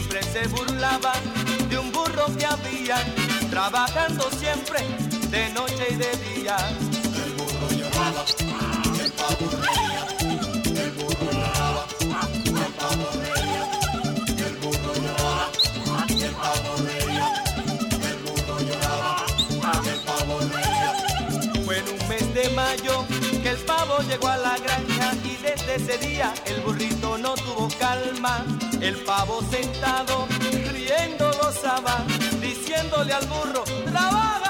Siempre se burlaba de un burro que había, trabajando siempre de noche y de día. El burro lloraba, el pavo reía. El pavo llegó a la granja y desde ese día el burrito no tuvo calma. El pavo sentado, riendo gozaba, diciéndole al burro, trabaja.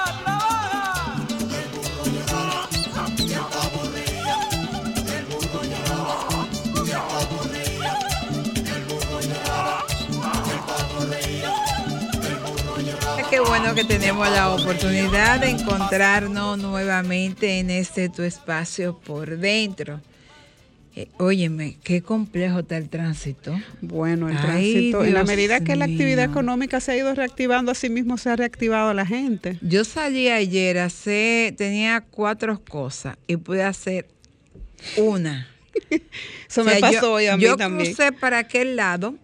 Bueno que tenemos la oportunidad de encontrarnos nuevamente en este tu espacio por dentro. Eh, óyeme, qué complejo está el tránsito. Bueno, el Ay, tránsito, en la Dios medida que la actividad económica se ha ido reactivando, así mismo se ha reactivado la gente. Yo salí ayer, hace, tenía cuatro cosas y pude hacer una. Eso O sea, me pasó yo, hoy a mí yo también. crucé para aquel lado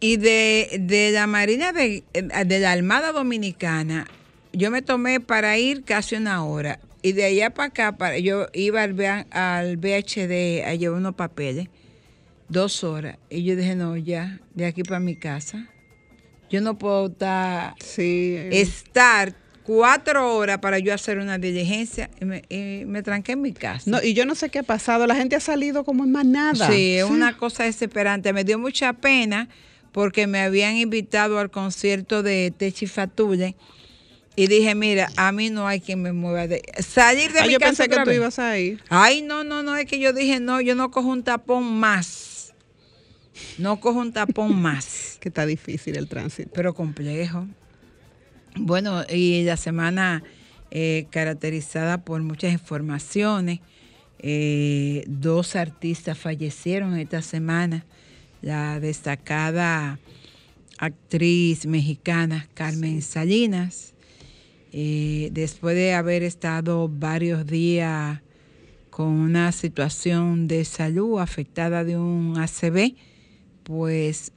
y de, de la Marina de, de la Armada Dominicana, yo me tomé para ir casi una hora. Y de allá para acá, para, yo iba al, al VHD a llevar unos papeles, dos horas. Y yo dije, no, ya, de aquí para mi casa. Yo no puedo estar, Sí, eh, estar cuatro horas para yo hacer una diligencia y me, y me tranqué en mi casa. no, y yo no sé qué ha pasado. La gente ha salido como en manada. Sí, es una cosa desesperante. Me dio mucha pena porque me habían invitado al concierto de Techi Fatule y dije, mira, a mí no hay quien me mueva de salir de Ah, mi yo casa pensé que tú ibas a ir. Ay, no, no, no, es que yo dije, no, yo no cojo un tapón más. No cojo un tapón más. Que está difícil el tránsito. Pero complejo. Bueno, y la semana eh, caracterizada por muchas informaciones. Eh, dos artistas fallecieron esta semana. La destacada actriz mexicana Carmen Salinas, eh, después de haber estado varios días con una situación de salud afectada de un ACV, pues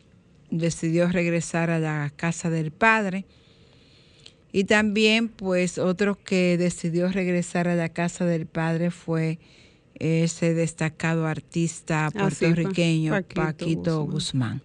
decidió regresar a la casa del padre. Y también, pues, otro que decidió regresar a la casa del padre fue ese destacado artista Ah, puertorriqueño Paquito Paquito, Guzmán. Guzmán.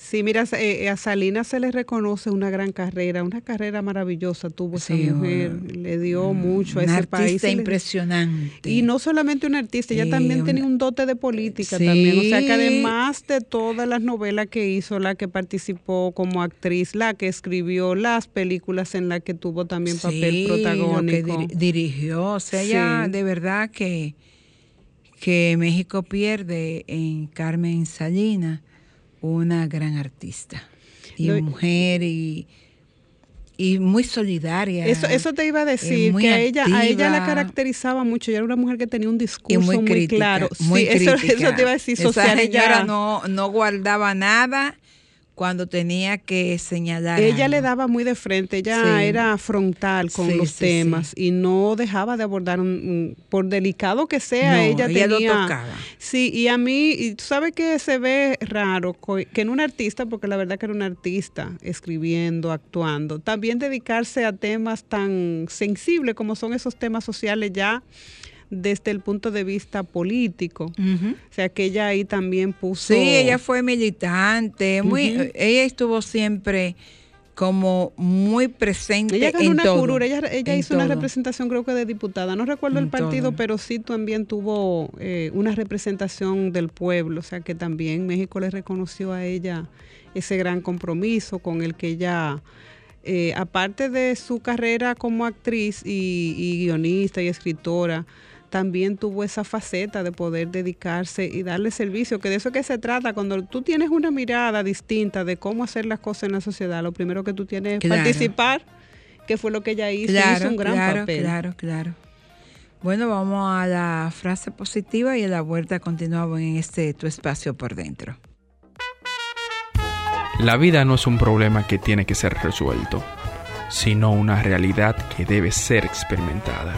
Sí, mira, eh, a Salinas se le reconoce una gran carrera, una carrera maravillosa tuvo Sí, esa mujer, le dio mucho a ese país. artista se le- impresionante. Y no solamente un artista, ella también una- tenía un dote de política Sí. también. O sea que además de todas las novelas que hizo, la que participó como actriz, la que escribió, las películas en las que tuvo también papel Sí, lo que protagónico. diri- dirigió. O sea, ella de verdad que, que México pierde en Carmen Salinas una gran artista. Y No, mujer y, y muy solidaria. Eso, eso te iba a decir, muy que a ella, a ella la caracterizaba mucho. Ella era una mujer que tenía un discurso muy, muy, claro. muy sí, eso, crítica. eso te iba a decir, Esa social. señora ella, no, no guardaba nada cuando tenía que señalar. ella le daba muy de frente, ella Sí. era frontal con Sí, los sí, temas y no dejaba de abordar, un, por delicado que sea, No, ella, ella lo tenía... tocaba. Sí, y a mí, y tú sabes que se ve raro que en un artista, porque la verdad que era un artista escribiendo, actuando, también dedicarse a temas tan sensibles como son esos temas sociales ya desde el punto de vista político. O sea, que ella ahí también puso... Sí, ella fue militante, muy, ella estuvo siempre como muy presente ella ganó en una todo, curura, ella, ella hizo una representación creo que de diputada, no recuerdo En el partido, todo. pero sí también tuvo eh, una representación del pueblo, o sea que también México le reconoció a ella ese gran compromiso con el que ella, eh, aparte de su carrera como actriz y, y guionista y escritora, también tuvo esa faceta de poder dedicarse y darle servicio, que de eso que se trata, cuando tú tienes una mirada distinta de cómo hacer las cosas en la sociedad, lo primero que tú tienes es Claro. participar, que fue lo que ella hizo, Claro, hizo un gran claro, papel. claro, claro. Bueno, vamos a la frase positiva y a la vuelta continuamos en este tu espacio por dentro. La vida no es un problema que tiene que ser resuelto, sino una realidad que debe ser experimentada.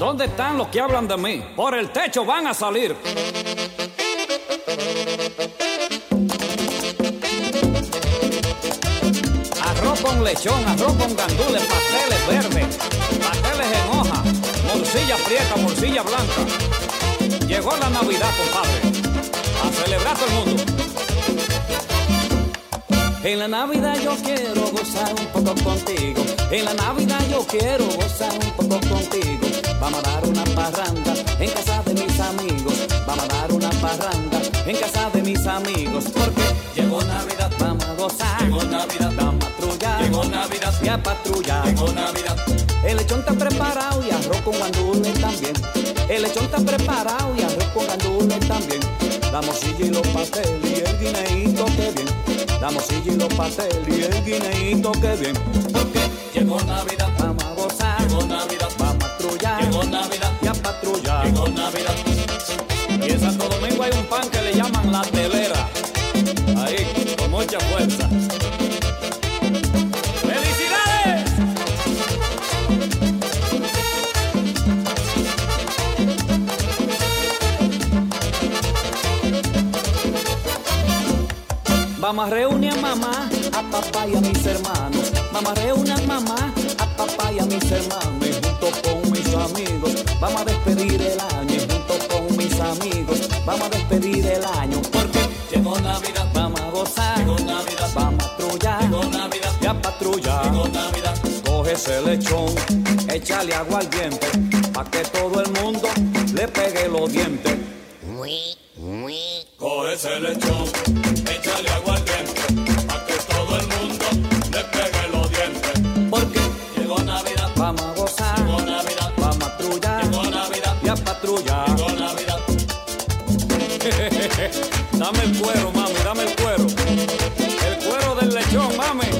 ¿Dónde están los que hablan de mí? Por el techo van a salir. Arroz con lechón, arroz con gandules, pasteles verdes, pasteles en hoja, morcilla prieta, morcilla blanca. Llegó la Navidad, compadre. A celebrar todo el mundo. En la Navidad yo quiero gozar un poco contigo. En la Navidad yo quiero gozar un poco contigo. Vamos a dar una parranda en casa de mis amigos. Vamos a dar una parranda en casa de mis amigos. Porque llegó Navidad, vamos a gozar. Llegó Navidad, vamos a patrullar. Llegó Navidad, y a patrullar. Llegó Navidad. El lechón está preparado y arroz con gandules también. El lechón está preparado y arroz con gandules también. La morcilla y los pasteles y el guineíto que bien. La morcilla y los pasteles y el guineíto que bien. Porque llegó Navidad, vamos a gozar. Llegó Navidad, vamos a patrullar. Llegó Navidad, y a patrullar. Llegó Navidad. Y en Santo Domingo hay un pan que le llaman la telera. Ahí, con mucha fuerza. A reunir a mamá, a papá y a mis hermanos. A reunir a mamá, a papá y a mis hermanos. Y junto con mis amigos, vamos a despedir el año. Y junto con mis amigos, vamos a despedir el año. Porque llegó Navidad, vamos a gozar. Llegó Navidad, vamos a patrullar. Llegó Navidad, y a patrullar. Llegó Navidad, coge ese lechón, échale agua al diente. Pa' que todo el mundo le pegue los dientes. dame el cuero, mami, dame el cuero. El cuero del lechón, mami.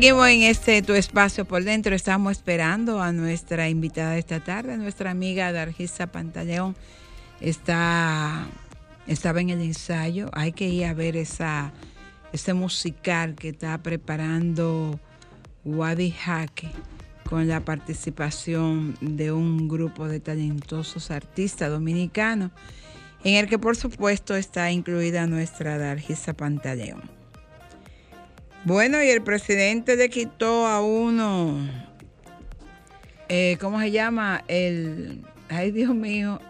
Seguimos en este tu espacio por dentro. Estamos esperando a nuestra invitada de esta tarde, nuestra amiga Dargisa Pantaleón. Está, estaba en el ensayo. Hay que ir a ver esa, ese musical que está preparando Wadi Jaque con la participación de un grupo de talentosos artistas dominicanos, en el que por supuesto está incluida nuestra Dargisa Pantaleón. Bueno, y el presidente le quitó a uno, eh, ¿cómo se llama? El, ay Dios mío,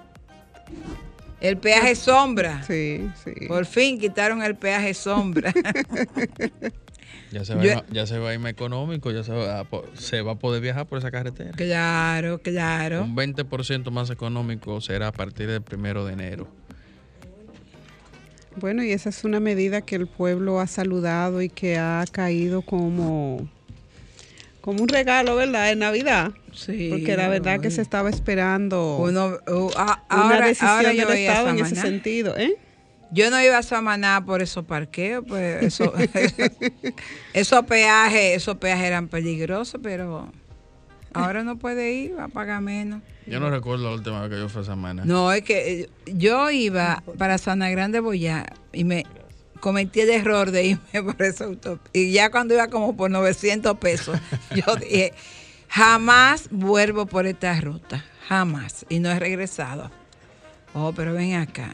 el peaje sombra. Sí, sí. Por fin quitaron el peaje sombra. Ya se, va, Yo- a- ya se va a ir más económico, ya se va, a, se va a poder viajar por esa carretera. Claro, claro. Un 20% más económico será a partir del primero de enero. Bueno, y esa es una medida que el pueblo ha saludado y que ha caído como, como un regalo, ¿verdad? En Navidad. Sí, Porque la verdad que se estaba esperando Uno, uh, ah, una ahora, decisión ahora yo del Estado en ese sentido. ¿eh? Yo no iba a Samaná por esos parqueos, pues eso, esos peajes, esos peajes eran peligrosos, pero ahora no puede ir, va a pagar menos. Yo no recuerdo la última vez que yo fui a Samana. No, es que eh, yo iba para Sana Grande Boyá y me cometí el error de irme por esa autopista. Y ya cuando iba como por 900 pesos, yo dije, jamás vuelvo por esta ruta, jamás. Y no he regresado. Oh, pero ven acá.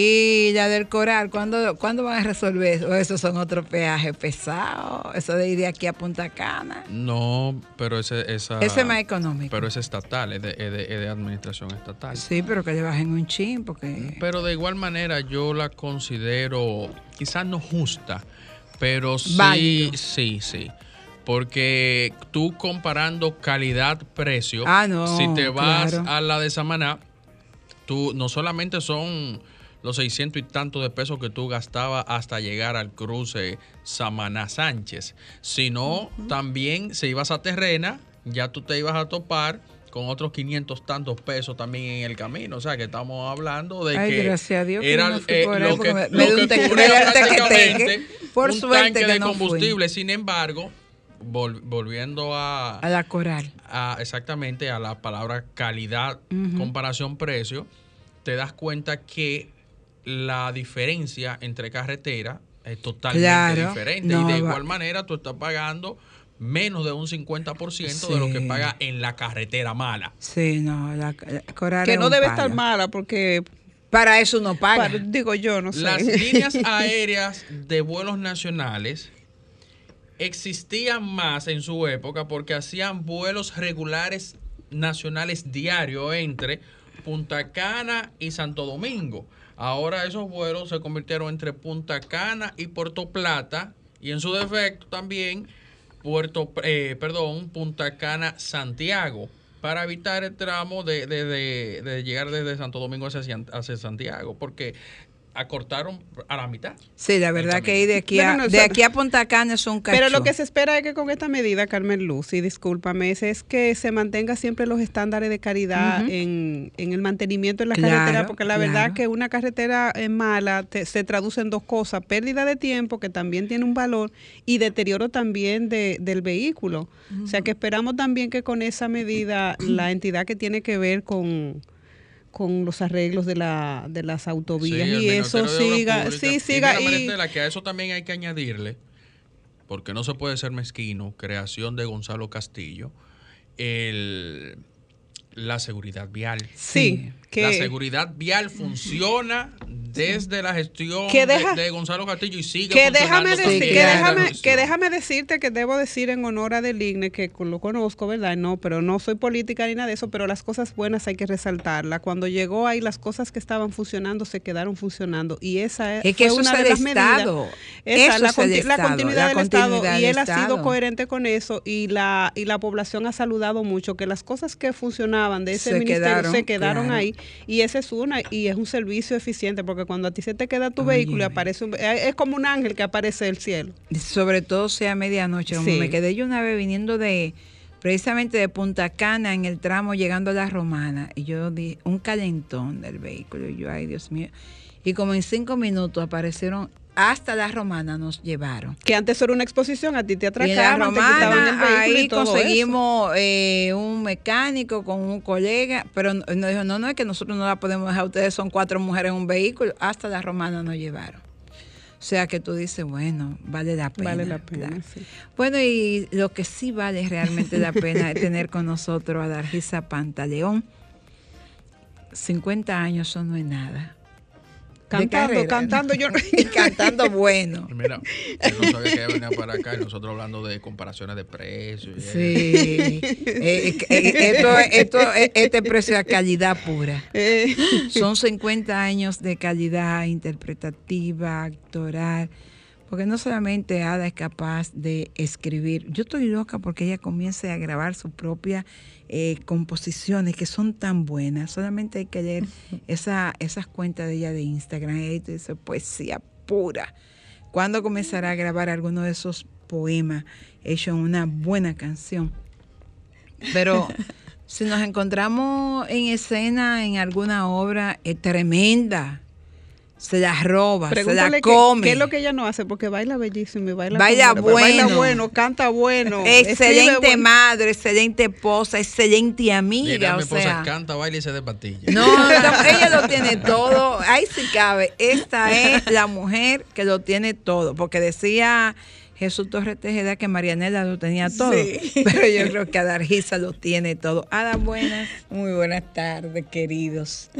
Y la del coral, ¿cuándo, ¿cuándo van a resolver eso? Esos son otros peajes pesados. Eso de ir de aquí a Punta Cana. No, pero ese, esa, Ese es más económico. Pero es estatal, es de, es de- es de administración estatal. Sí, pero que le bajen un chin, porque... Pero de igual manera yo la considero quizás no justa, pero sí, Válido. sí, sí. Porque tú comparando calidad-precio, Ah, no, si te vas claro. a la de Samaná, tú no solamente son los 600 y tantos de pesos que tú gastabas hasta llegar al cruce Samaná Sánchez, sino también si ibas a Terrena, ya tú te ibas a topar con otros 500 tantos pesos también en el camino. O sea, que estamos hablando de Ay, que gracias a Dios era no eh, lo que, me- me prácticamente. Por un suerte tanque que de no fui. combustible. Sin embargo, vol- volviendo a, A la coral. a- exactamente a la palabra calidad, comparación precio, te das cuenta que la diferencia entre carretera es totalmente Claro, diferente. no y de va- igual manera tú estás pagando menos de un 50% de lo que Sí. paga en la carretera mala. Sí, no, la, la coral Que no debe palo. estar mala porque, Para eso no paga. para- digo yo, no sé. Las líneas aéreas de vuelos nacionales existían más en su época porque hacían vuelos regulares nacionales diarios entre Punta Cana y Santo Domingo. Ahora esos vuelos se convirtieron entre Punta Cana y Puerto Plata y en su defecto también Puerto, eh, perdón, Punta Cana Santiago para evitar el tramo de, de- de- de llegar desde Santo Domingo hacia, hacia Santiago porque acortaron a la mitad. Sí, la verdad que de aquí, a, no, de aquí a Punta Cana es un cacho. Pero lo que se espera es que con esta medida, Carmen Luz, y discúlpame, es, es que se mantenga siempre los estándares de calidad Ujú. en, en el mantenimiento de la Claro, carretera, porque la verdad que una carretera eh, mala te- se traduce en dos cosas, pérdida de tiempo, que también tiene un valor, y deterioro también de- del vehículo. O sea que esperamos también que con esa medida la entidad que tiene que ver con con los arreglos de, la, de las autovías Sí, y eso siga, Públicas. sí, Y siga mira, y, Maristela, que a eso también hay que añadirle, porque no se puede ser mezquino, creación de Gonzalo Castillo, el, la seguridad vial. sí, que La seguridad vial funciona desde la gestión Que deja- de, de Gonzalo Castillo y sigue que déjame, decir, que, déjame, que déjame decirte que debo decir en honor a Deligne, que lo conozco, ¿verdad? No, pero no soy política ni nada de eso, pero las cosas buenas hay que resaltarlas. Cuando llegó ahí, las cosas que estaban funcionando se quedaron funcionando. Y esa Es que fue una de las medidas. Estado. Esa, Eso la, continuidad la del Estado. Y él ha sido coherente con eso y la, y la población ha saludado mucho que las cosas que funcionaban de ese Se ministerio quedaron, se quedaron claro. ahí. Y esa es una, y es un servicio eficiente, porque cuando a ti se te queda tu vehículo y aparece un, es como un ángel que aparece del cielo. Sobre todo sea medianoche. como Sí. Me quedé yo una vez viniendo de precisamente de Punta Cana en el tramo llegando a la Romana y yo vi un calentón del vehículo y yo, ay Dios mío. Y como en cinco minutos aparecieron hasta la Romana nos llevaron. Que antes era una exposición, a ti te en la atracaban, te quitaban el vehículo ahí y todo conseguimos eh, un mecánico con un colega, pero no- nos dijo, no, no, es que nosotros no la podemos dejar, ustedes son cuatro mujeres en un vehículo, hasta la Romana nos llevaron. O sea que tú dices, bueno, vale la pena. Vale la pena. Bueno, y lo que sí vale realmente la pena es tener con nosotros a Dargisa Pantaleón. 50 años, eso no es nada. Cantando, cantando, yo no- Y cantando bueno. Mira, yo no sabía que ella venía para acá y nosotros hablando de comparaciones de precios. Sí. Eh, eh, eh, esto, esto, eh, este precio es calidad pura. Eh, Son 50 años de calidad interpretativa, actoral. Porque no solamente Ada es capaz de escribir, yo estoy loca porque ella comience a grabar sus propias eh, composiciones que son tan buenas. Solamente hay que leer esa, esas cuentas de ella de Instagram y tú dices poesía pura. ¿Cuándo comenzará a grabar alguno de esos poemas hechos en una buena canción? Pero si nos encontramos en escena en alguna obra es tremenda, se la roba, se la come. Qué, es lo que ella no hace? Porque baila bellísimo y baila, baila bueno. Baila bueno, canta bueno. Excelente madre, excelente esposa, excelente amiga. Mira, mi o esposa sea, canta, baila y se de patilla. no, no, ella lo tiene todo. Ahí sí cabe. Esta es la mujer que lo tiene todo. Porque decía Jesús Torres Tejeda que Marianela lo tenía todo. Pero yo creo que Adargisa lo tiene todo. Ada, buenas. Muy buenas tardes, queridos.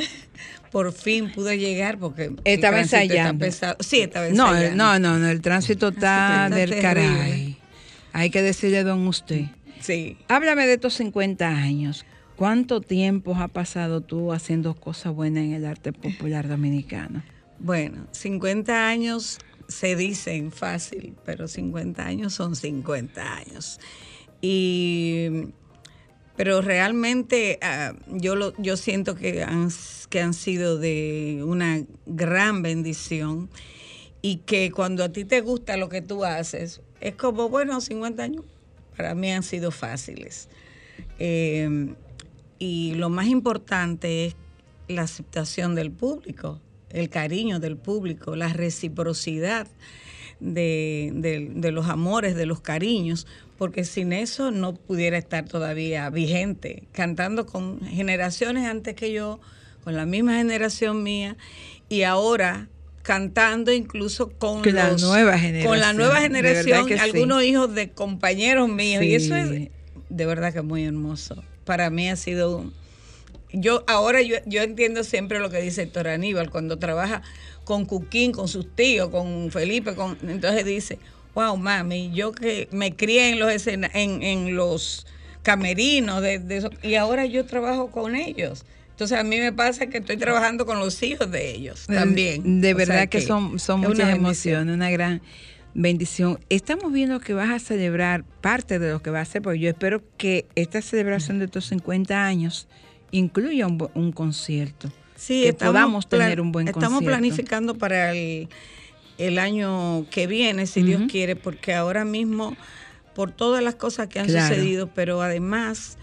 Por fin pude llegar porque está ensayando. pesado. Sí, estaba No, ensayando. no, no, no, el tránsito está Está del terrible. caray. Hay que decirle, don usted. Sí. Háblame de estos 50 años. ¿Cuánto tiempo ha pasado tú haciendo cosas buenas en el arte popular dominicano? Bueno, 50 años se dicen fácil, pero 50 años son 50 años. Y pero realmente ah, yo lo, yo siento que han, que han sido de una gran bendición y que cuando a ti te gusta lo que tú haces, es como, bueno, 50 años para mí han sido fáciles. Eh, y lo más importante es la aceptación del público, el cariño del público, la reciprocidad de, de- de los amores, de los cariños, porque sin eso no pudiera estar todavía vigente, cantando con generaciones antes que yo, con la misma generación mía, y ahora cantando incluso con Con la los- nueva con la generación, nueva generación, sí. algunos hijos de compañeros míos, y eso es de verdad que muy hermoso. Para mí ha sido un- yo ahora yo, yo entiendo siempre lo que dice Héctor Aníbal cuando trabaja con Cuquín, con sus tíos, con Felipe, con entonces dice, wow, mami, yo que me crié en los escena- en, en los camerinos de, de eso, y ahora yo trabajo con ellos. Entonces a mí me pasa que estoy trabajando con los hijos de ellos también. De O sea verdad que, son, son una muchas emociones, una gran bendición. Estamos viendo que vas a celebrar parte de lo que va a hacer, porque yo espero que esta celebración de estos 50 años incluya un, un concierto. Sí, que estamos podamos tener un buen Estamos concierto. planificando para el, el año que viene, si Dios quiere, porque ahora mismo, por todas las cosas que han Claro. sucedido, pero además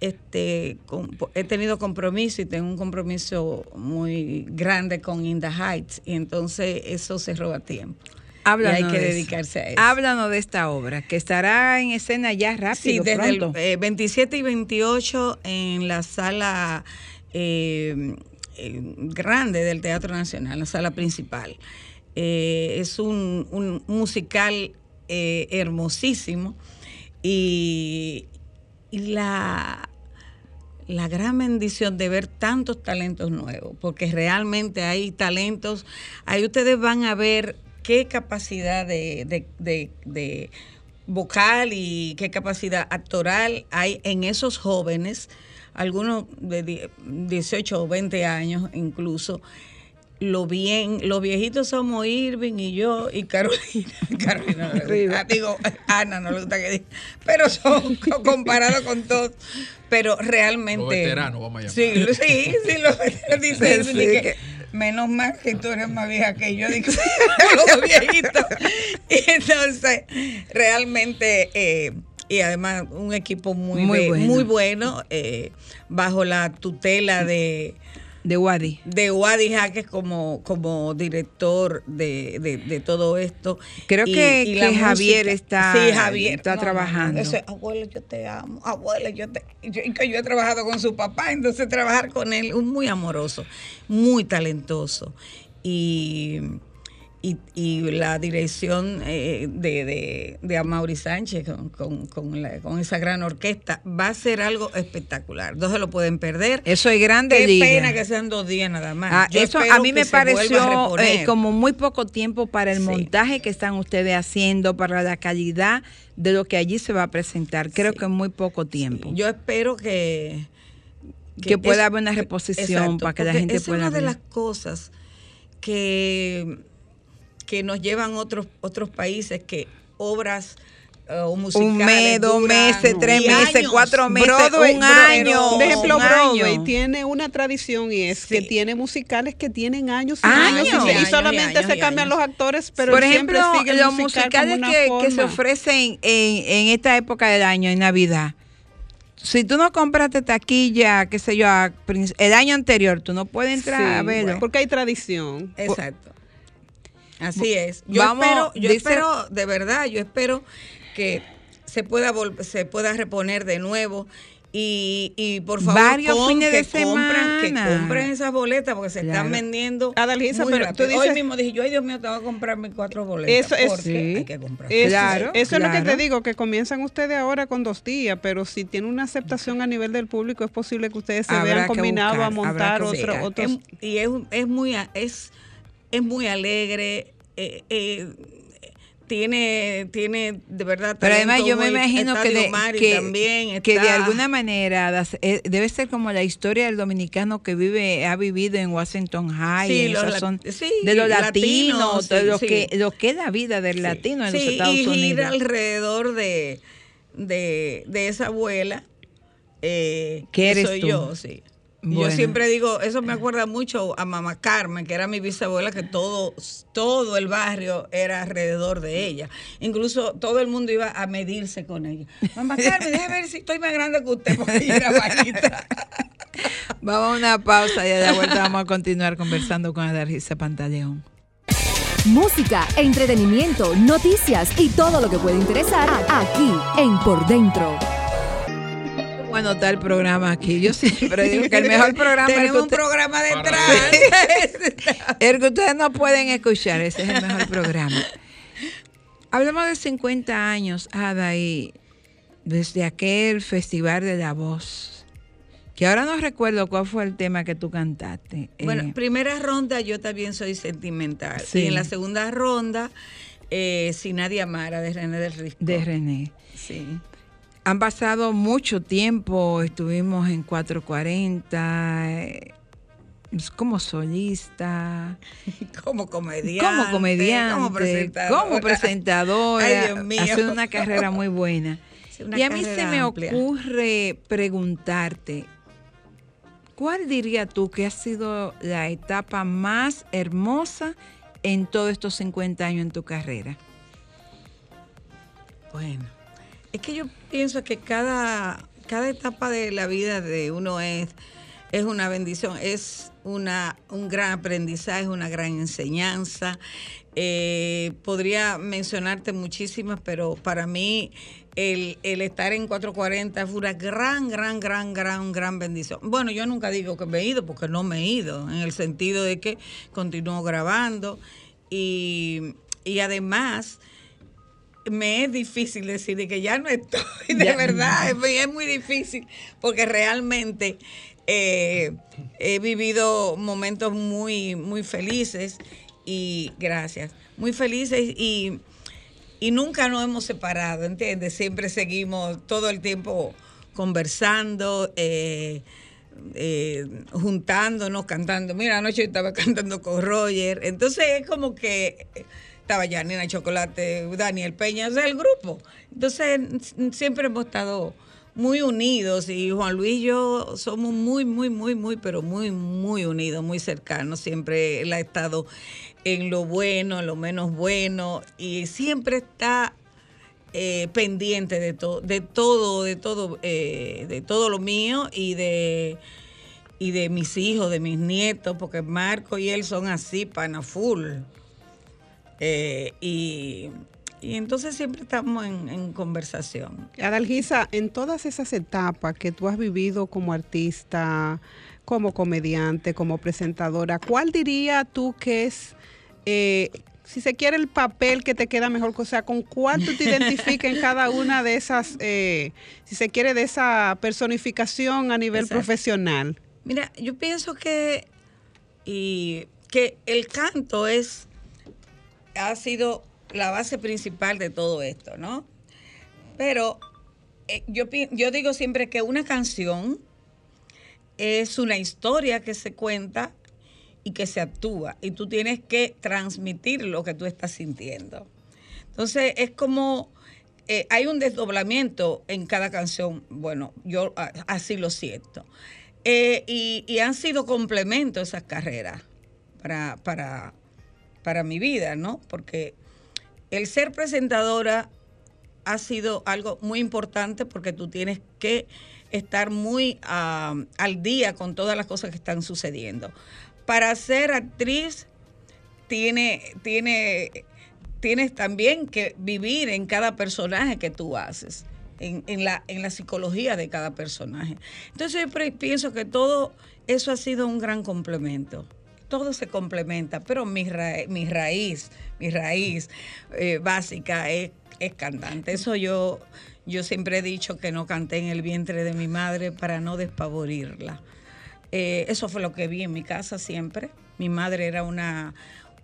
este, con- he tenido compromiso y tengo un compromiso muy grande con Inda Heights, y entonces eso se roba tiempo. Háblanos y hay que de eso. dedicarse a eso. Háblanos de esta obra, que estará en escena ya Sí, rápido, desde el eh, 27 y 28 en la sala eh, eh, grande del Teatro Nacional, la sala principal. Eh, es un, musical eh, hermosísimo. Y, la, la gran bendición de ver tantos talentos nuevos, porque realmente hay talentos, ahí ustedes van a ver qué capacidad de, de- de- vocal y qué capacidad actoral hay en esos jóvenes, algunos de die- 18 o 20 años incluso, lo bien, los viejitos somos Irving y yo y Carolina. Carolina no le gusta. Ah, digo, Ana no le gusta que diga, pero son co- comparados con todos. Pero realmente. Los veteranos, vamos a llamar. Sí, sí, sí, los veteranos dicen Sí, que, menos mal que tú eres más vieja que yo, digo, los viejitos. Y entonces, realmente, eh, y además un equipo muy, Muy bueno. muy bueno, eh, bajo la tutela de de Wadi. de Wadi Jaques como, como director de, de- de todo esto. Creo que- que Javier está- sí, Javier, está trabajando. eso abuelo, yo te amo, abuelo, yo te... Yo, yo he trabajado con su papá, entonces trabajar con él, un muy amoroso, muy talentoso. Y, y, y la dirección eh, de, de, de Amaury Sánchez con, con, con la- con esa gran orquesta va a ser algo espectacular. No se lo pueden perder. Eso es grande Qué liga. pena que sean dos días nada más. Ah, eso a mí me pareció eh, como muy poco tiempo para el Sí. montaje que están ustedes haciendo, para la calidad de lo que allí se va a presentar. Creo Sí. que en muy poco tiempo. Yo espero que Que pueda es- haber una reposición para que la gente es pueda una de las cosas que que nos llevan otros, otros países que obras eh, o musicales Un mes, dos meses, tres meses, años. cuatro meses, Broadway, un año. Por ejemplo, un Broadway año. tiene una tradición y es que tiene musicales que tienen años y Años. años, y- Y y, años, solamente y años, se cambian años. los actores, pero Por ejemplo, sigue los musical musicales que, que se ofrecen en, en esta época del año, en Navidad. Si tú no compraste taquilla, qué sé yo, el año anterior, tú no puedes entrar Sí, a verlo. bueno, porque hay tradición. Exacto. Así es. Yo Vamos, espero, yo dice- espero, de verdad, yo espero que se pueda vol- se pueda reponer de nuevo. Y, y por favor, Varios con- fines de que compran, que semana. compren esas boletas porque se Claro. están vendiendo. Adalgisa, pero rápido. tú dices- Hoy mismo dije yo, ay Dios mío, tengo que comprar mis cuatro boletas. Eso es- porque Sí. hay que comprar. Eso, Claro, eso es lo que te digo, que comienzan ustedes ahora con dos días, pero si tiene una aceptación a nivel del público, es posible que ustedes se Habrá vean que combinados a montar que otro, otros. Es- y es, es muy a- es, es muy alegre. eh, eh, tiene, tiene de verdad Pero además yo me imagino que, de, que, también que de alguna manera eh, debe ser como la historia del dominicano que vive ha vivido en Washington High, Sí, en los sí, de los latinos, latinos, de lo sí. que lo que es la vida del latino en los Estados y gira Unidos. alrededor de, de, de esa abuela. Eh, ¿Qué que eres soy tú? yo, sí. Bueno. Yo siempre digo, eso me acuerda mucho a mamá Carmen, que era mi bisabuela, que todo, todo el barrio era alrededor de ella. Incluso todo el mundo iba a medirse con ella. Mamá Carmen, déjame ver si estoy más grande que usted, porque ella era bajita. Vamos a una pausa y a la vuelta vamos a continuar conversando con Adargisa Pantaleón. Música, entretenimiento, noticias y todo lo que puede interesar aquí en Por Dentro. Bueno, está el programa aquí. Yo siempre digo que el mejor programa es un usted- programa detrás. El que ustedes no pueden escuchar, ese es el mejor programa. Hablamos de 50 años, Ada, y desde aquel Festival de la Voz, que ahora no recuerdo cuál fue el tema que tú cantaste. Bueno, Eh, primera ronda yo también soy sentimental. Sí. Y en la segunda ronda, eh, Si Nadie Amara, de René del Risco. de René. Sí. Han pasado mucho tiempo, estuvimos en 440, eh, como solista, Como comediante. como comediante, Como presentadora. como presentadora, Ay, Dios mío. ha sido una carrera muy buena. Una y a mí se me amplia. ocurre preguntarte, ¿cuál dirías tú que ha sido la etapa más hermosa en todos estos 50 años en tu carrera? Bueno, es que yo pienso que cada, cada etapa de la vida de uno es, es una bendición, es una, un gran aprendizaje, una gran enseñanza. Eh, podría mencionarte muchísimas, pero para mí el, el estar en 440 fue una gran, gran, gran, gran, gran bendición. Bueno, yo nunca digo que me he ido, porque no me he ido, en el sentido de que continúo grabando y, y además me es difícil decir de que ya no estoy, de Ya. verdad, es, muy- es muy difícil, porque realmente eh, he vivido momentos muy, muy felices y gracias, muy felices y, y nunca nos hemos separado, ¿entiendes? Siempre seguimos todo el tiempo conversando, eh, eh, juntándonos, cantando. Mira, anoche yo estaba cantando con Roger, entonces es como que estaba Janina Chocolate, Daniel Peña, o sea, el grupo. Entonces siempre hemos estado muy unidos y Juan Luis y yo somos muy, muy, muy, muy, pero muy, muy unidos, muy cercanos. Siempre él ha estado en lo bueno, en lo menos bueno y siempre está eh, pendiente de todo, de todo, de todo, eh, de todo lo mío y de y de mis hijos, de mis nietos, porque Marco y él son así, pana full. Eh, y, y entonces siempre estamos en, en conversación. Adalgisa, en todas esas etapas que tú has vivido como artista, como comediante, como presentadora, ¿cuál diría tú que es, eh, si se quiere, el papel que te queda mejor? O sea, ¿con cuál tú te identificas en cada una de esas, eh, si se quiere, de esa personificación a nivel Exacto. profesional? Mira, yo pienso que, y, que el canto es, ha sido la base principal de todo esto, ¿no? Pero eh, yo, yo digo siempre que una canción es una historia que se cuenta y que se actúa y tú tienes que transmitir lo que tú estás sintiendo. Entonces es como eh, hay un desdoblamiento en cada canción, bueno, yo así lo siento. Eh, y, y han sido complementos esas carreras para, para, para mi vida, ¿no? Porque el ser presentadora ha sido algo muy importante porque tú tienes que estar muy ah, al día con todas las cosas que están sucediendo. Para ser actriz tiene, tiene, tienes también que vivir en cada personaje que tú haces, en, en la, en la psicología de cada personaje. Entonces yo pienso que todo eso ha sido un gran complemento. Todo se complementa, pero mi, ra- mi raíz, mi raíz eh, básica es, es cantante. Eso yo, yo siempre he dicho que no canté en el vientre de mi madre para no despavorirla. Eh, eso fue lo que vi en mi casa siempre. Mi madre era una,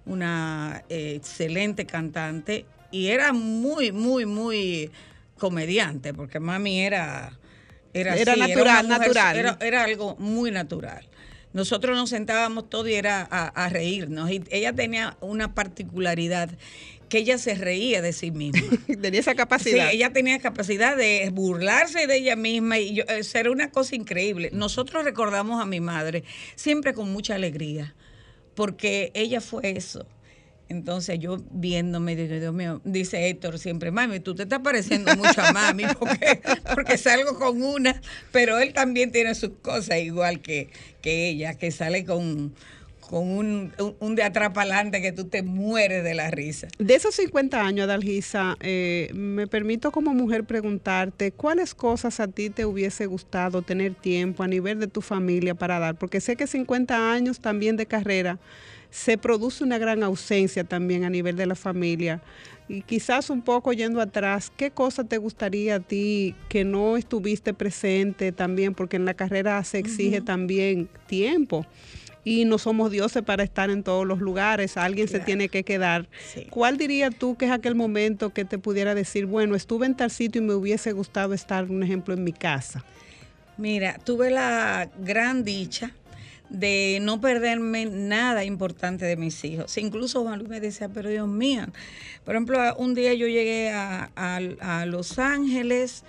una eh, excelente cantante y era muy, muy, muy comediante, porque mami era... Era así, natural, mujer- natural. Era, era algo muy natural. Nosotros nos sentábamos todos y era a, a reírnos. Y ella tenía una particularidad que ella se reía de sí misma. Tenía esa capacidad. Sí, ella tenía capacidad de burlarse de ella misma y yo, eso era una cosa increíble. Nosotros recordamos a mi madre siempre con mucha alegría, porque ella fue eso. Entonces yo viéndome, digo, Dios mío, dice Héctor siempre, mami, tú te estás pareciendo mucho a mami, porque, porque salgo con una, pero él también tiene sus cosas igual que, que ella, que sale con, con un, un, de atrás para adelante que tú te mueres de la risa. De esos 50 años, Adalgisa, eh, me permito como mujer preguntarte cuáles cosas a ti te hubiese gustado tener tiempo a nivel de tu familia para dar, porque sé que 50 años también de carrera se produce una gran ausencia también a nivel de la familia. Y quizás un poco yendo atrás, ¿qué cosa te gustaría a ti que no estuviste presente también? Porque en la carrera se exige también tiempo. Y no somos dioses para estar en todos los lugares, alguien se tiene que quedar. Sí. ¿Cuál dirías tú que es aquel momento que te pudiera decir, bueno, estuve en tal sitio y me hubiese gustado estar, un ejemplo, en mi casa? Mira, tuve la gran dicha de no perderme nada importante de mis hijos. Incluso Juan Luis me decía, pero Dios mío. Por ejemplo, un día yo llegué a, a- Los Ángeles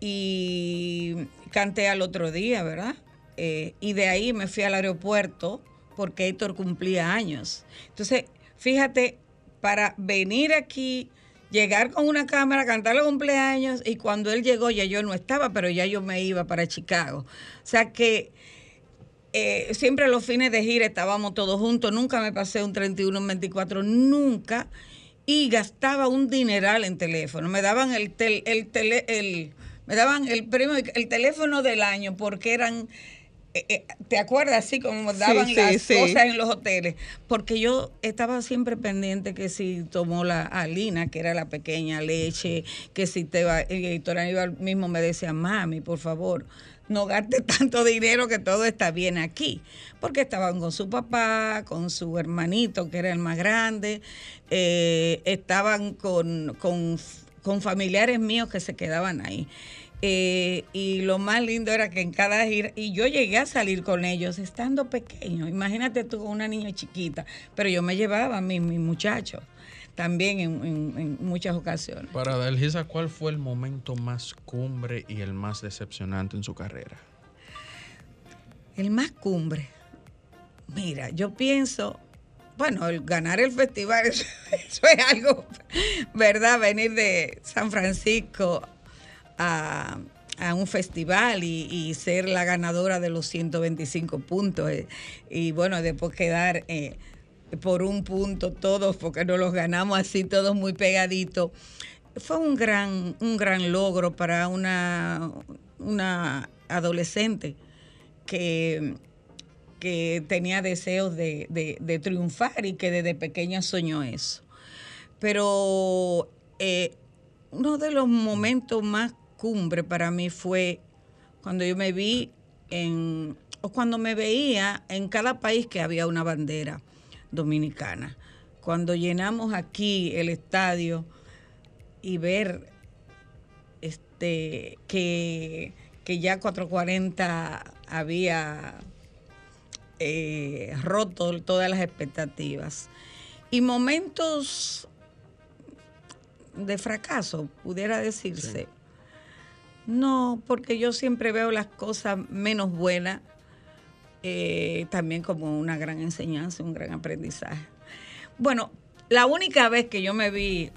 y canté al otro día, ¿verdad? Eh, y de ahí me fui al aeropuerto porque Héctor cumplía años. Entonces, fíjate, para venir aquí, llegar con una cámara, cantar los cumpleaños, y cuando él llegó ya yo no estaba, pero ya yo me iba para Chicago. O sea que eh, siempre los fines de gira estábamos todos juntos, nunca me pasé un 31, un 24, nunca, y gastaba un dineral en teléfono. Me daban el, tel- el, tele- el- me daban el premio, el teléfono del año, porque eran... eh, eh, ¿Te acuerdas así como daban sí, las sí. cosas en los hoteles? Porque yo estaba siempre pendiente que si tomó la alina, que era la pequeña leche, que si te va, el editor Aníbal mismo me decía, mami, por favor, no gaste tanto dinero que todo está bien aquí. Porque estaban con su papá, con su hermanito, que era el más grande, eh, estaban con, con, con familiares míos que se quedaban ahí. Eh, y lo más lindo era que en cada gira, y yo llegué a salir con ellos estando pequeño, imagínate tú con una niña chiquita, pero yo me llevaba a mis, mis muchachos también en, en- en muchas ocasiones. Para Delgisa, ¿cuál fue el momento más cumbre y el más decepcionante en su carrera? El más cumbre. Mira, yo pienso, bueno, el ganar el festival, eso, eso es algo, ¿verdad? Venir de San Francisco a, a un festival y, y ser la ganadora de los 125 puntos. eh, y bueno, después quedar eh, por un punto todos, porque nos los ganamos así todos muy pegaditos. Fue un gran, un gran logro para una, una adolescente que, que tenía deseos de, de- de triunfar y que desde pequeña soñó eso. Pero eh, uno de los momentos más cumbre para mí fue cuando yo me vi en, o cuando me veía en cada país que había una bandera dominicana. Cuando llenamos aquí el estadio y ver este que, que ya 440 había eh, roto todas las expectativas. Y momentos de fracaso, pudiera decirse. No, porque yo siempre veo las cosas menos buenas eh, también como una gran enseñanza, un gran aprendizaje. Bueno, la única vez que yo me vi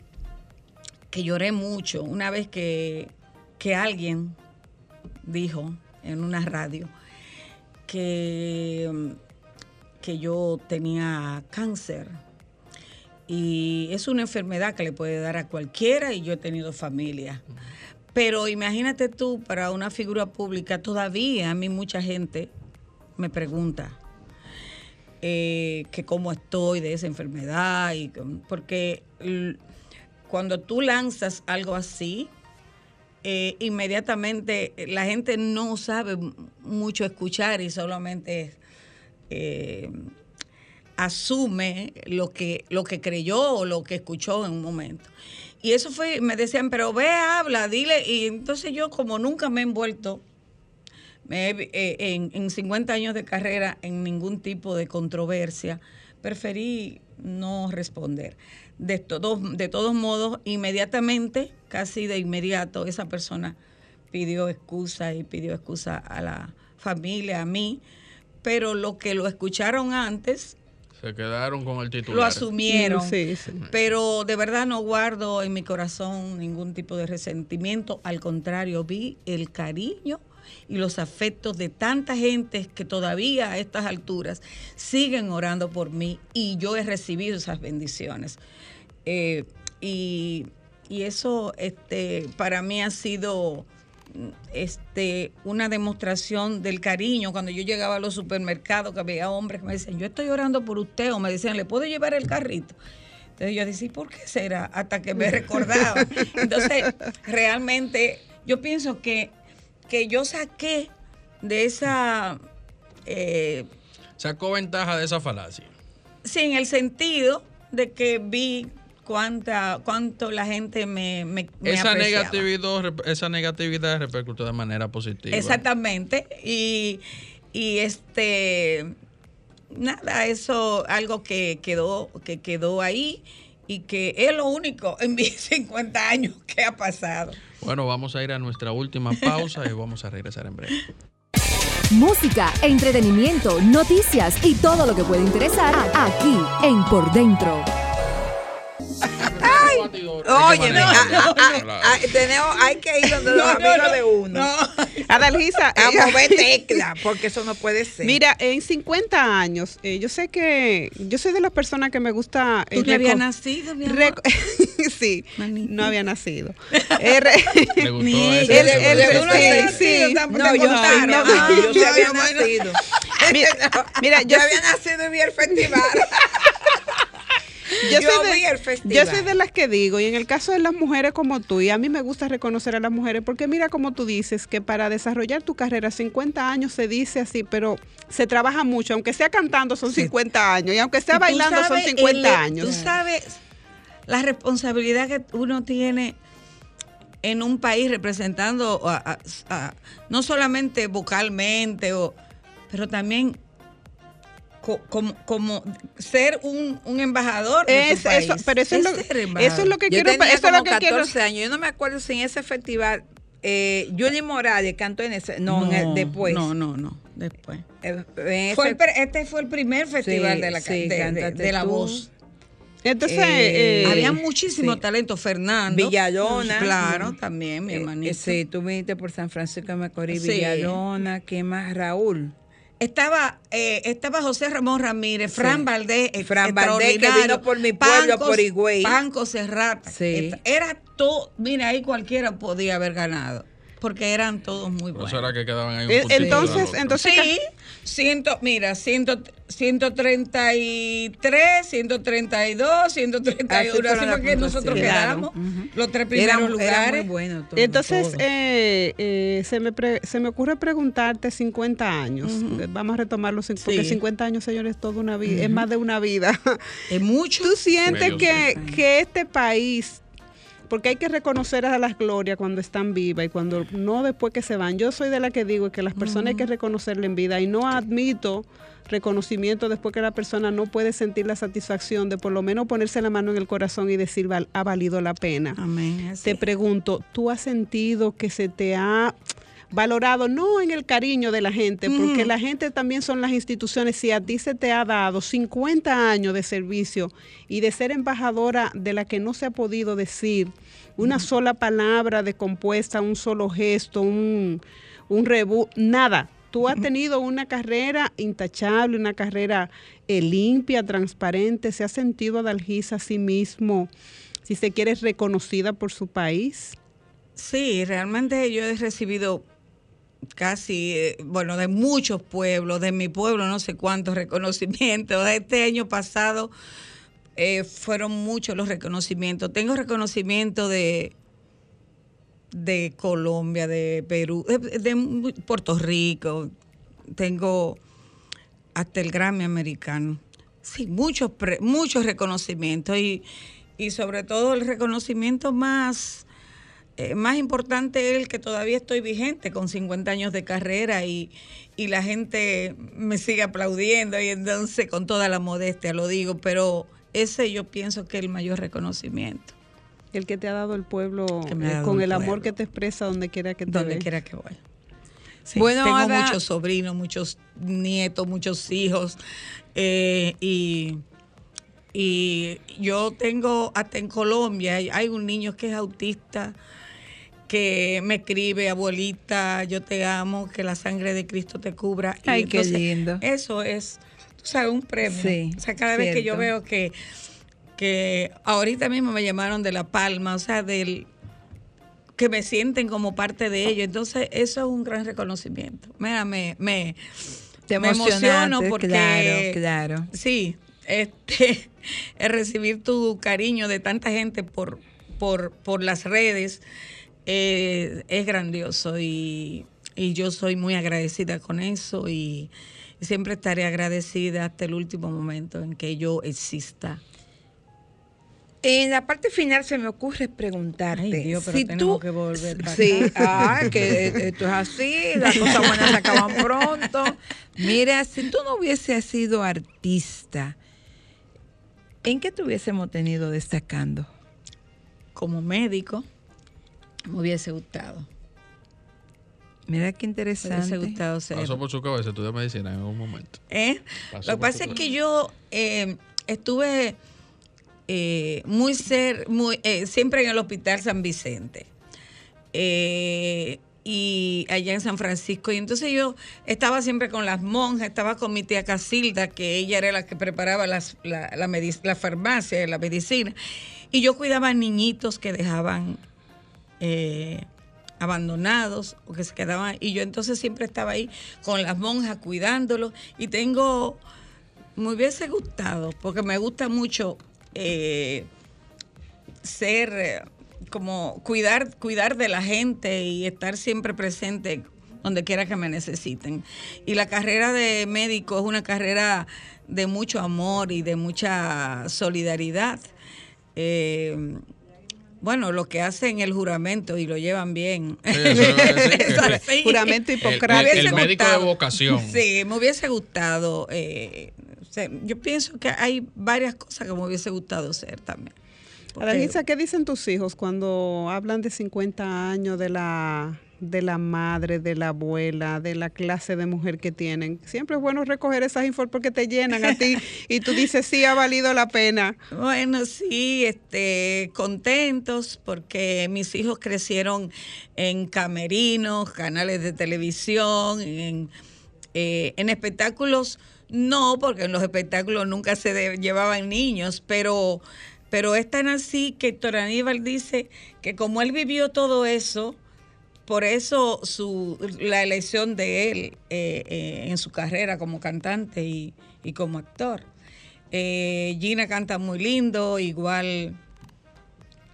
que lloré mucho, una vez que, que alguien dijo en una radio que, que yo tenía cáncer. Y es una enfermedad que le puede dar a cualquiera y yo he tenido familia. Pero imagínate tú, para una figura pública, todavía a mí mucha gente me pregunta eh, que cómo estoy de esa enfermedad, y, porque cuando tú lanzas algo así, eh, inmediatamente la gente no sabe mucho escuchar y solamente eh, asume lo que, lo que creyó o lo que escuchó en un momento. Y eso fue, me decían, pero ve, habla, dile. Y entonces yo como nunca me he envuelto me he- eh, en, en 50 años de carrera en ningún tipo de controversia, preferí no responder. De todos, de todos modos, inmediatamente, casi de inmediato, esa persona pidió excusa y pidió excusa a la familia, a mí, pero lo que lo escucharon antes Se quedaron con el titular. lo asumieron. Sí, sí. Pero de verdad no guardo en mi corazón ningún tipo de resentimiento. Al contrario, vi el cariño y los afectos de tanta gente que todavía a estas alturas siguen orando por mí y yo he recibido esas bendiciones. Eh, y, y eso este, para mí ha sido este, una demostración del cariño. Cuando yo llegaba a los supermercados, que había hombres que me decían, yo estoy orando por usted, o me decían, ¿le puedo llevar el carrito? Entonces yo decía, ¿por qué será? Hasta que me recordaba. Entonces, realmente, yo pienso que, que yo saqué de esa, eh, Sacó ventaja de esa falacia. sí, en el sentido de que vi cuánta, cuánto la gente me, me, me Esa apreciaba. negatividad, esa negatividad repercutió de manera positiva. Exactamente. Y, y este nada, eso algo que quedó, que quedó ahí y que es lo único en mis 50 años que ha pasado. Bueno, vamos a ir a nuestra última pausa y vamos a regresar en breve. Música, entretenimiento, noticias y todo lo que puede interesar aquí en Por Dentro. Oye, tenemos, hay que ir donde los amigos de uno. Adalgisa, A mover tecla, porque eso no puede ser. Mira, en 50 años, eh, yo sé que yo soy de las personas que me gusta. ¿Tú eh, no habías reco- nacido, mi amor? sí, Manito. no había nacido. Eh, re- ¿Le gustó Ni ese? el- el- Tú no sí, sí. no, te yo, no, Ah, yo no, había no, no. nacido. mira, Yo había nacido y vi el festival. yo yo soy de- Yo soy las que digo, y en el caso de las mujeres como tú, y a mí me gusta reconocer a las mujeres, porque mira como tú dices, que para desarrollar tu carrera, 50 años se dice así, pero se trabaja mucho, aunque sea cantando son 50 años, y aunque sea bailando son sabes 50 el- años. Tú sabes la responsabilidad que uno tiene en un país representando a- a- a- no solamente vocalmente, o, pero también como, como ser un, un embajador de Es- tu país. eso, pero eso es, lo, eso es lo que Yo quiero, tenía eso es lo como que quiero 14 años. Yo no me acuerdo si en ese festival eh, Julie Morales cantó en ese. No, en el- después. No, no, no, después. Eh, Fue el este fue el primer festival Sí, de la, sí, de- de, cántate de la tú. voz. Entonces, Eh, eh, Había muchísimo sí. talento. Fernando. Villalona. Claro, también, mi hermanito. eh, sí, tú viniste por San Francisco de Macorís, Sí. Villalona, ¿qué más? Raúl. Estaba, eh, estaba José Ramón Ramírez, Fran Sí. Valdés, eh, Fran Valdés, que vino por mi pueblo, por Higüey. Panco Serrata. Sí. Era todo, mira, ahí cualquiera podía haber ganado, porque eran todos muy buenos. eso era que quedaban ahí un puntito entonces- entonces- Sí, ciento, mira, ciento, 133, 132, 131, Así fue que nosotros quedamos, los tres primeros era lugares. muy bueno todo. Entonces, todo. eh, eh, se, me pre- se me ocurre preguntarte 50 años. Eh, Vamos a retomar los cin- porque Sí. 50 años, señores, es toda una vida, es más de una vida. es mucho. ¿Tú sientes Medio que, que este país porque hay que reconocer a las glorias cuando están vivas y cuando no después que se van. Yo soy de la que digo que las personas hay que reconocerle en vida y no admito reconocimiento después que la persona no puede sentir la satisfacción de por lo menos ponerse la mano en el corazón y decir ha valido la pena. Amén. Te pregunto, ¿tú has sentido que se te ha valorado no en el cariño de la gente, porque la gente también son las instituciones. Si a ti se te ha dado 50 años de servicio y de ser embajadora de la que no se ha podido decir una sola palabra de compuesta, un solo gesto, un, un rebu, nada. Tú has tenido una carrera intachable, una carrera eh, limpia, transparente. ¿Se ha sentido Adalgisa a sí mismo, si se quiere, reconocida por su país? Sí, realmente yo he recibido casi, eh, bueno, de muchos pueblos, de mi pueblo no sé cuántos reconocimientos. Este año pasado eh, fueron muchos los reconocimientos. Tengo reconocimiento de, de Colombia, de Perú, de, Puerto Rico. Tengo hasta el Grammy americano. Sí, muchos, muchos reconocimientos y, y sobre todo el reconocimiento más eh, más importante es el que todavía estoy vigente con 50 años de carrera y, la gente me sigue aplaudiendo y entonces con toda la modestia lo digo, pero ese yo pienso que es el mayor reconocimiento. El que te ha dado el pueblo eh, con el, amor que te expresa donde quiera que te Donde quiera que vaya. bueno, tengo muchos sobrinos, muchos nietos, muchos hijos eh, y y yo tengo hasta en Colombia hay un niño que es autista que me escribe, abuelita, yo te amo, que la sangre de Cristo te cubra. Ay, qué lindo. Eso es, tú sabes, un premio. o sea, cada vez que yo veo que, que ahorita mismo me llamaron de La Palma, o sea, del que me sienten como parte de ellos. Entonces, eso es un gran reconocimiento. Mira, me, me, te emociono porque... Claro, claro. Sí, este, recibir tu cariño de tanta gente por, por, por las redes eh, es grandioso y, yo soy muy agradecida con eso y siempre estaré agradecida hasta el último momento en que yo exista. En la parte final se me ocurre preguntarte. pero si tú, que volver Sí, ah, que esto es así, las cosas buenas se acaban pronto. Mira, si tú no hubieses sido artista, ¿en qué te hubiésemos tenido destacando? Como médico. Me hubiese gustado. Mira qué interesante. Me hubiese gustado ser. Pasó por su cabeza estudiar medicina en algún momento. ¿Eh? Lo que pasa es que yo eh, estuve eh, muy ser, muy, eh, siempre en el Hospital San Vicente. y allá en San Francisco. Y entonces yo estaba siempre con las monjas, estaba con mi tía Casilda, que ella era la que preparaba las, la, la, la farmacia, la medicina. Y yo cuidaba a niñitos que dejaban eh, abandonados o que se quedaban. Y yo entonces siempre estaba ahí con las monjas cuidándolos. Y tengo, me hubiese gustado, porque me gusta mucho eh, ser eh, como cuidar, cuidar de la gente y estar siempre presente donde quiera que me necesiten. Y la carrera de médico es una carrera de mucho amor y de mucha solidaridad bueno, lo que hacen el juramento y lo llevan bien. juramento hipocrático. El, médico de vocación. Sí, me hubiese gustado. Eh, yo pienso que hay varias cosas que me hubiese gustado ser también. Adalisa, ¿qué dicen tus hijos cuando hablan de 50 años de la de la madre, de la abuela, de la clase de mujer que tienen. Siempre es bueno recoger esas informaciones porque te llenan a ti y tú dices, sí, ha valido la pena. Bueno, sí, este, contentos porque mis hijos crecieron en camerinos, canales de televisión, en, eh, en espectáculos, no, porque en los espectáculos nunca se llevaban niños, pero pero es tan así que Héctor Aníbal dice que como él vivió todo eso, por eso su, la elección de él eh, eh, en su carrera como cantante y, como actor. Eh, Gina canta muy lindo, igual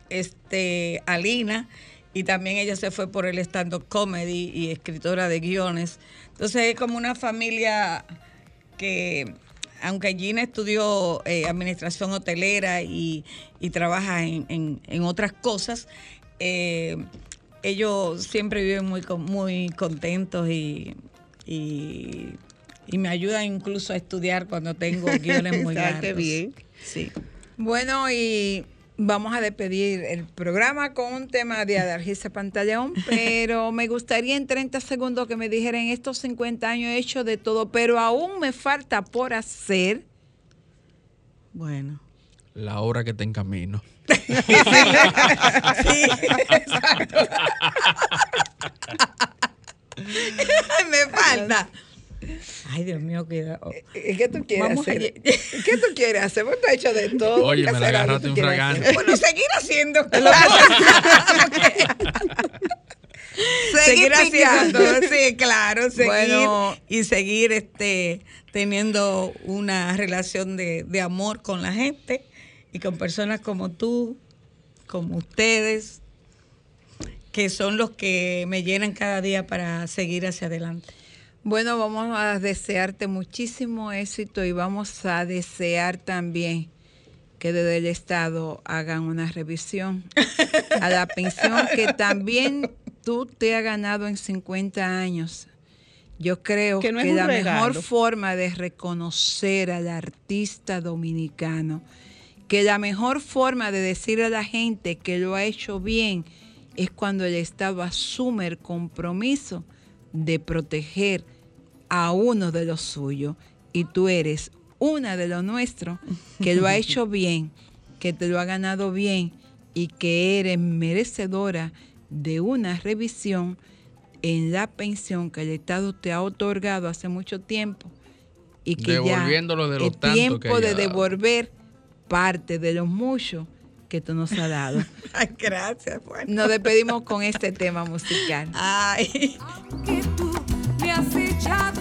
este, Alina, y también ella se fue por el stand-up comedy y escritora de guiones. Entonces es como una familia que aunque Gina estudió administración hotelera y, trabaja en, otras cosas, ellos siempre viven muy, muy contentos y, y, me ayudan incluso a estudiar cuando tengo guiones muy largos. bien. Sí. Bueno, y vamos a despedir el programa con un tema de Adargisa Pantaleón, pero me gustaría en 30 segundos que me dijeran estos 50 años he hecho de todo, pero aún me falta por hacer. Bueno. La hora que te encamino. sí, exacto. me falta. Ay, Dios mío, cuidado. Eh, eh, ¿Qué tú quieres hacer? ¿Qué tú quieres hacer? Vos has hecho de todo. Oye, me la agarraste un fragante. Bueno, seguir haciendo seguir, haciendo, sí, claro, seguir y seguir este teniendo una relación de, de amor con la gente y con personas como tú, como ustedes, que son los que me llenan cada día para seguir hacia adelante. Bueno, vamos a desearte muchísimo éxito y vamos a desear también que desde el Estado hagan una revisión a la pensión que también tú te has ganado en 50 años. Yo creo que, la mejor forma de reconocer al artista dominicano, que la mejor forma de decir a la gente que lo ha hecho bien es cuando el Estado asume el compromiso de proteger a uno de los suyos. Y tú eres una de los nuestros que lo ha hecho bien, que te lo ha ganado bien y que eres merecedora de una revisión en la pensión que el Estado te ha otorgado hace mucho tiempo y que ya es tiempo de devolver parte de lo mucho que tú nos has dado. Gracias. Nos despedimos con este tema musical. Ay. Aunque tú me has echado